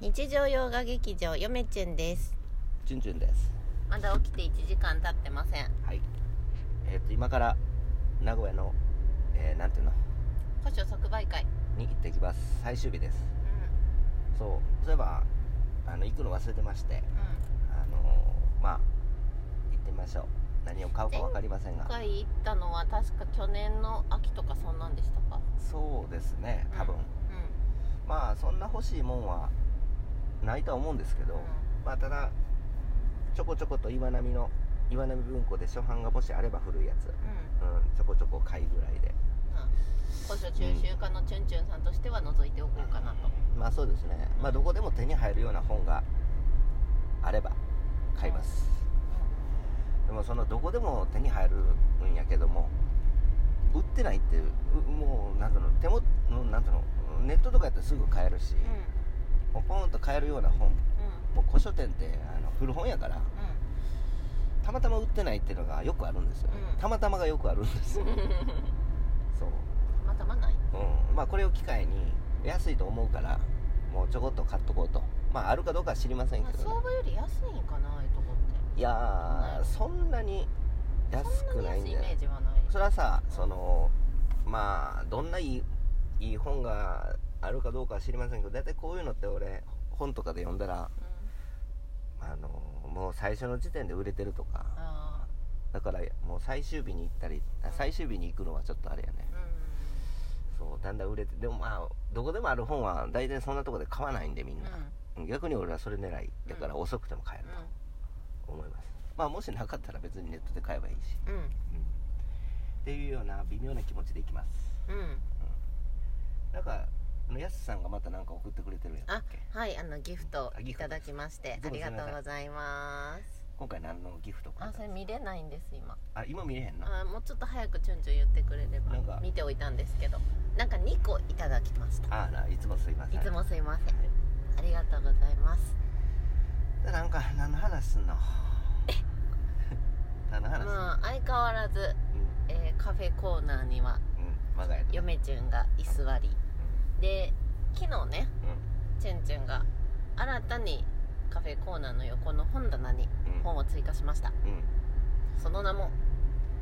日常洋画劇場よめちゅんです。チュンチュンです。まだ起きて1時間経ってません。はい。えっ、と今から名古屋の、えーなんていうの？古書即売会。に行ってきます。最終日です。うそう。そういえばあの行くの忘れてまして。んうん。あのーまあ行ってみましょう。何を買うか分かりませんが。今回行ったのは確か去年の秋とかそんなんでしたか？そうですね多分、うん。まあそんな欲しいもんはないとは思うんですけど、うん。まあただちょこちょこと岩波の岩波文庫で初版がもしあれば古いやつ、うん。うん、ちょこちょこ買いぐらいで。うん。古書中秋家のチュンチュンさんとしては覗いておこうかなと。まあそうですね、まあどこでも手に入るような本があれば買います、でもそのどこでも手に入るんやけども売ってないっていううもうなんていうの手もうんなんていうのネットとかやったらすぐ買えるし、うんポンと買えるような本。うん。もう古書店ってあの古本やからうたまたま売ってないっていうのがよくあるんですよ、うん。たまたまがよくあるんですよ。そう。たまたまない。うん、まあこれを機会に安いと思うからもうちょこっと買っとこうと。まああるかどうかは知りませんまあけど、ね。相、場より安いんかなああいうとこって。いやーそんなに安くないんそんなに安いイメじゃないージはない。それはさそのまあどんないいいい本があるかどうかは知りませんけど大体こういうのって俺本とかで読んだらうん。あのもう最初の時点で売れてるとかあだからもう最終日に行ったりあ最終日に行くのはちょっとあれやね。あうん。そうだんだん売れてでもまあどこでもある本は大体そんなとこで買わないんでみんな、逆に俺はそれ狙い。だから遅くても買えると思います、まあもしなかったら別にネットで買えばいいし、うん。うん。うんっていうような微妙な気持ちでいきます。うん。なんかあのやすさんがまたなんか送ってくれてるやつはいあのギフトいただきましてありがとうございます。今回何のギフトあそれ見れないんです今。あ今見れへんの？あもうちょっと早くチュンチュン言ってくれれば。見ておいたんですけど。なんか2個いただきました。ああないつもすいません。いつもすいません。はい。ありがとうございます。でなんか何の話すんの？何の話すんの、まあ相変わらず、えーカフェコーナーにはうんうん我が家で嫁チュンが居座りで昨日ねうチュンチュンが新たにカフェコーナーの横の本棚に本を追加しました。うん。その名も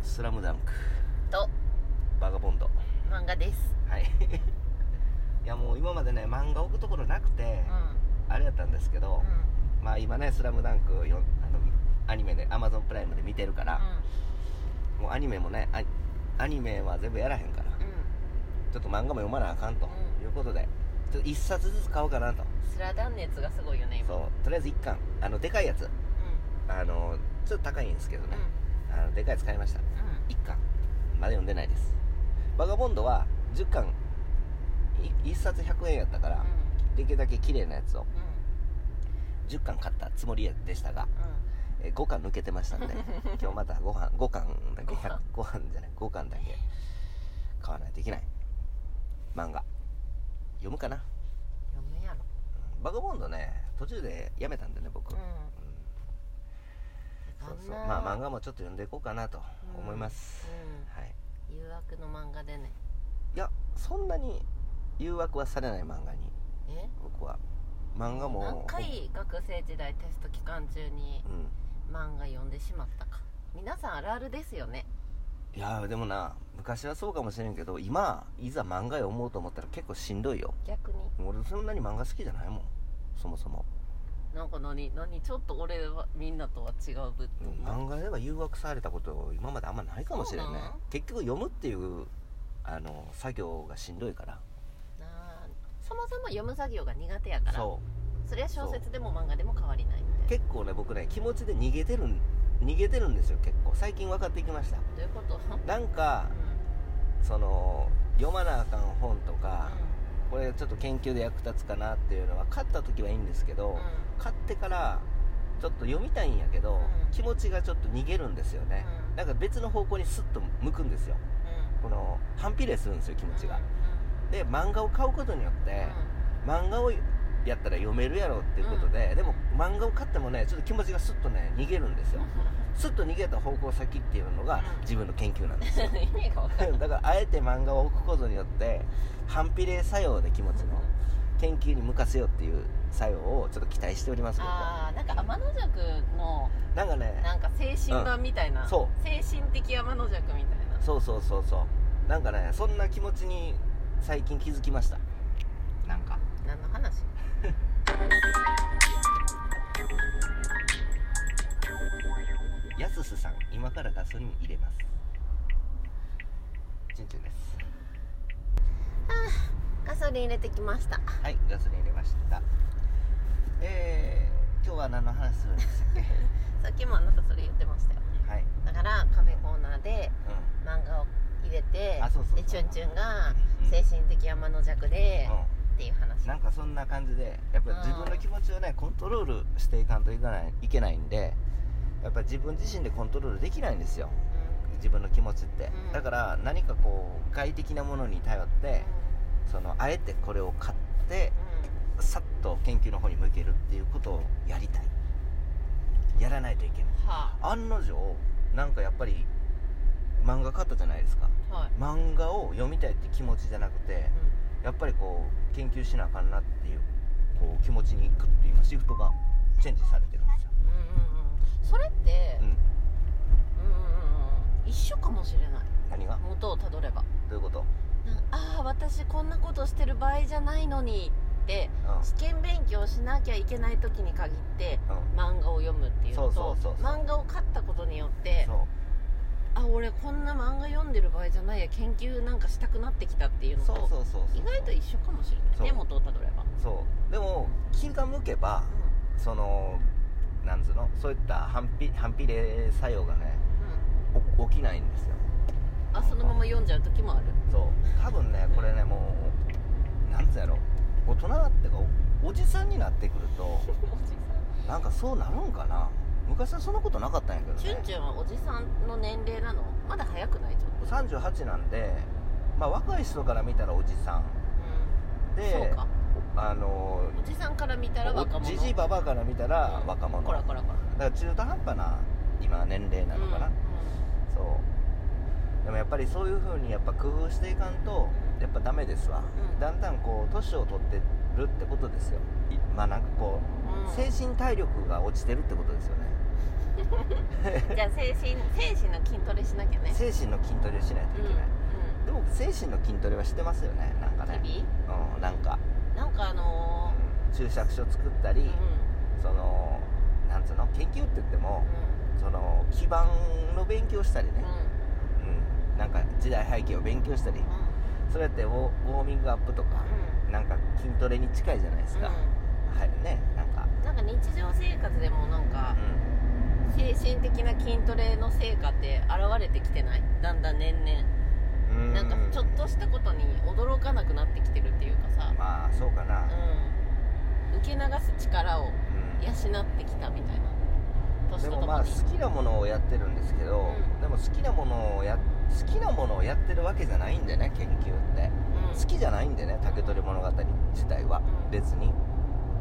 スラムダンク。とバガボンド。漫画です。はい。いやもう今までね漫画置くところなくてうん、あれやったんですけど、うまあ今ね「スラムダンクよあのアニメで Amazon プライムで見てるから、ん。もうアニメもねアアニメは全部やらへんからうんちょっと漫画も読まなあかんとうん。いうことで、ちょっと一冊ずつ買おうかなと。スラダン熱がすごいよね今。そうとりあえず一巻。あのでかいやつ。うあのちょっと高いんですけどん。ね、あのでかいやつ買いました。うん。一巻。まだ読んでないです。バガボンドは10巻。い一冊100円やったから、できるだけ綺麗なやつを。うん。10巻買ったつもりでしたが、えー5巻抜けてましたんで。今日またご飯5巻だけ5巻100 5巻じゃない5巻だけ買わないといけない漫画。読むかな、読むやろ。うん。バガボンドね途中でやめたんでね僕、ううん。そうそう。まあ漫画もちょっと読んでいこうかなと思います、うはい。ん誘惑の漫画でね。いやそんなに誘惑はされない漫画に。え？僕は。漫画も。何回学生時代テスト期間中にうん。漫画読んでしまったか。皆さんあるあるですよねいやでもな昔はそうかもしれんけど今いざ漫画読もうと思ったら結構しんどいよ。逆に。俺そんなに漫画好きじゃないもんそもそも、なんか何何ちょっと俺はみんなとは違う部分漫画では誘惑されたこと今まであんまないかもしれんね。結局読むっていうあの作業がしんどいから。なあそもそも読む作業が苦手やから。そそりゃ小説でも漫画でも変わりないみたいなう結構ね僕ね気持ちで逃げてるん逃げてるんですよ結構。最近分かってきました。どういうこと？うんなんかその読まなあかん本とか、これちょっと研究で役立つかなっていうのは買った時はいいんですけど、うん。買ってからちょっと読みたいんやけど、うん。気持ちがちょっと逃げるんですよね、うん。なんか別の方向にスッと向くんですよ。うん。この反比例するんですよ気持ちが、うん。で漫画を買うことによって、漫画をやったら読めるやろっていうことで、でも漫画を買ってもねちょっと気持ちがスッとね逃げるんですよ。スッと逃げた方向先っていうのがうん。自分の研究なんですよ。だからあえて漫画を置くことによって反比例作用で気持ちの研究に向かせようっていう作用をちょっと期待しておりますああなんか天の弱のなんかねなんか精神版みたいな、うんそ精神的天の弱みたいな。そうそうそうそう。なんかねそんな気持ちに最近気づきました。なんか何の話？やすすさん今からガソリン入れます。ちんちんですガソリン入れてきました。はいガソリン入れました。えー、今日は何の話するんでしたっけ？さっきもあなたそれ言ってましたよはい。だからカフェコーナーでう漫画を入れてあそうそうそう。でチュンチュンがうん。精神的天の弱で、ん、うんっていう話。なんかそんな感じでやっぱり自分の気持ちをねコントロールしていかんといかないいけないんでやっぱり自分自身でコントロールできないんですよ。自分の気持ちって、うん。だから何かこう外的なものに頼ってそのあえてこれを買ってうん。さっと研究の方に向けるっていうことをやりたい。やらないといけない。は案の定なんかやっぱり漫画買ったじゃないですか。あはい、漫画を読みたいって気持ちじゃなくてやっぱりこう研究しなあかんなっていうこう気持ちにグッと今シフトがチェンジされてるんですよ、うんうんそれって、うん、うんうんうん一緒かもしれない。何が？元をたどれば。どういうこと、ああ私こんなことしてる場合じゃないのにってうん。試験勉強しなきゃいけない時に限ってうん、漫画を読むっていうのと漫画を買ったことによってそうあ俺こんな漫画読んでる場合じゃないや。研究なんかしたくなってきたっていうのとそうそうそうそう意外と一緒かもしれないね元をたどれば、そう。でも気が向けばそのなんつうの？そういった反比反比例作用がねうん。起きないんですよ。あそのまま読んじゃう時もある。そう。多分ねこれねもうなんつうやろ？大人だってかおおじさんになってくると なんかそうなるんかな昔はそんなことなかったんやけどね。チュンチュンはおじさんの年齢なの？まだ早くない？ちょっと。38なんでまあ若い人から見たらおじさん。うん。でそうか。あのおじさんから見たら若者。じじいばばから見たらうん。若者、こらこらこら。だから中途半端な今年齢なのかな、うん。そう。でもやっぱりそういう風にやっぱ工夫していかんとやっぱダメですわ、うん。だんだんこう年を取ってるってことですよ。いまあなんかこうん。う精神体力が落ちてるってことですよね じゃあ精神精神の筋トレしなきゃね。精神の筋トレをしないといけない、うでも精神の筋トレはしてますよね。なんかね。ん日々？うんなんか、なんかあのうん注釈書作ったり、そのなんつうの？研究って言ってもその基盤の勉強したりね。うん、なんか時代背景を勉強したり。それってウォウォーミングアップとか、なんか筋トレに近いじゃないですか、はいねなんか。うん、なんか日常生活でもなんかう精神的な筋トレの成果って現れてきてない？だんだん年々。ん。うなんかちょっとしたことに驚かなくなってきてるっていうかさ、まあそうかな、うん、受け流す力をうん。養ってきたみたいな。年でもまあ好きなものをやってるんですけど、うん。でも好きなものをや好きなものをやってるわけじゃないんでね研究って。うん。好きじゃないんでね竹取物語自体は。うん。別に。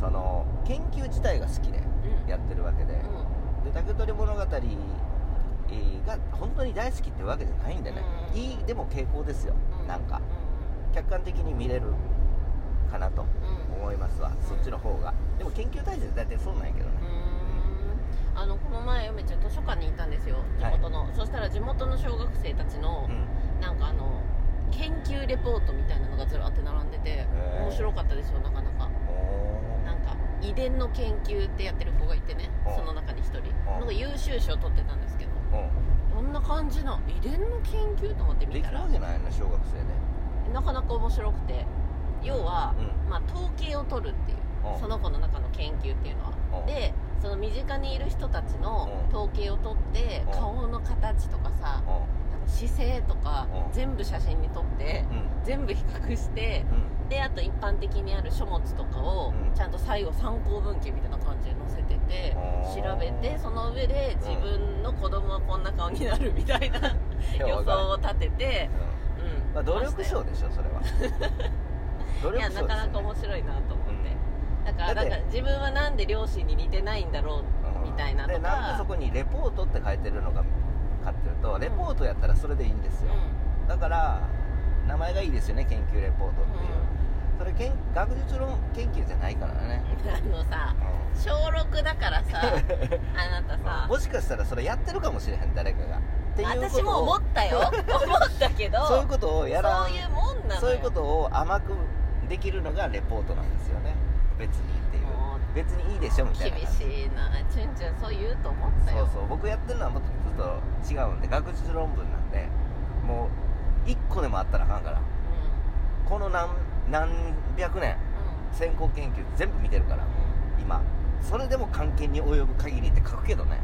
その研究自体が好きでうん。やってるわけで。うんで竹取物語えーが本当に大好きってわけじゃないんでね。うん。いいでも傾向ですよ。うん。なんか。う客観的に見れるかなと思いますわ。そっちの方が。でも研究対象大体そうなんやけどね。うーん。あのこの前嫁ちゃん図書館に行ったんですよ。地元の、そしたら地元の小学生たちのうん。なんかあの研究レポートみたいなのがずらって並んでてー。面白かったですよなかなか遺伝の研究ってやってる子がいてねうん。その中に一人。うん。なんか優秀賞取ってたんですけど。ーうん。な感じな遺伝の研究と思ってでき見たら。るわけないの小学生でなかなか面白くて。要は、うん。まあ、統計を取るっていううん。その子の中の研究っていうのは。うん。でその身近にいる人たちのうん。統計を取ってうん。顔の形とかさ姿勢とかうん。全部写真に撮って全部比較してうんであと一般的にある書物とかをうん。ちゃんと最後参考文献みたいな感じで載せててうん調べてその上で自分の子供はこんな顔になるみたいな予想を立ててうん。まあ、努力賞でしょそれは。努いや力賞なかなか面白いなと思って、だからなんか自分はなんで両親に似てないんだろうみたいなとか。でなんでそこにレポートって書いてるのがかっていうとレポートやったらそれでいいんですよ、だから名前がいいですよね研究レポートっていう、それけん学術論研究じゃないからね、あのさう小6だからさ あなたん。さもしかしたらそれやってるかもしれへん誰かが。っていう私も思ったよ。思ったけど。そういうことをやらん。そういうもんなのよ。そういうことを甘くできるのがレポートなんですよね。別にっていう。別にいいでしょみたいな厳しいな。チュンチュンそう言うと思ったよ。そうそう。僕やってるのはもっとずっと違うんで学術論文なんでもう1個でもあったらあかんから。うこの何何百年んうん。先行研究全部見てるから今。それでも関係に及ぶ限りって書くけどね。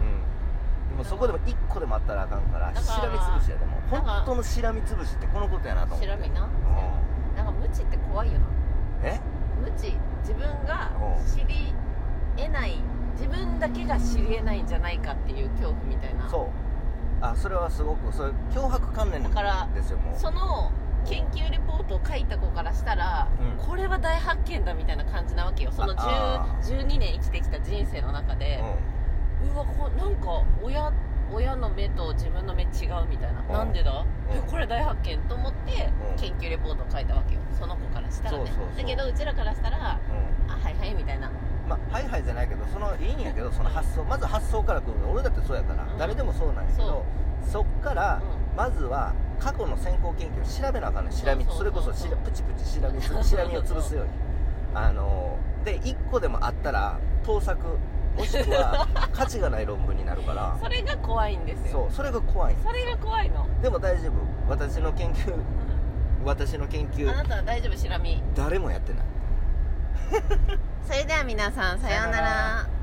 ううん。んでもそこでも1個でもあったらあかんからしらみつぶしやで。も本当のしらみつぶしってこのことやなと思って。しらみな。うん。なんか無知って怖いよな。え？無知自分がうん知り得ない自分だけが知り得ないんじゃないかっていう恐怖みたいな。そうあそれはすごくそれ脅迫観念だからですよもう。その研究レポートを書いた子からしたら、うん。これは大発見だみたいな感じなわけよ。そのあ10 12年生きてきた人生の中で、うわこなんか親親の目と自分の目違うみたいな、うん。なんでだ、うん。えこれ大発見と思ってうん。研究レポートを書いたわけよ。その子からしたらね。だけどうちらからしたらあはいはいみたいなまあはいはいじゃないけどそのいいんやけど その発想まず発想から来るの俺だってそうやから、うん。誰でもそうなんやけどそっから、まずは過去の先行研究を調べなあかんねん。しらみそれこそしらプチプチしらみつしらみを潰すように。あので1個でもあったら盗作もしくは 価値がない論文になるから。それが怖いんですよ。そうそれが怖いそれが怖いの。でも大丈夫。私の研究私の研究。あなたは大丈夫しらみ誰もやってない それでは皆さんさようなら。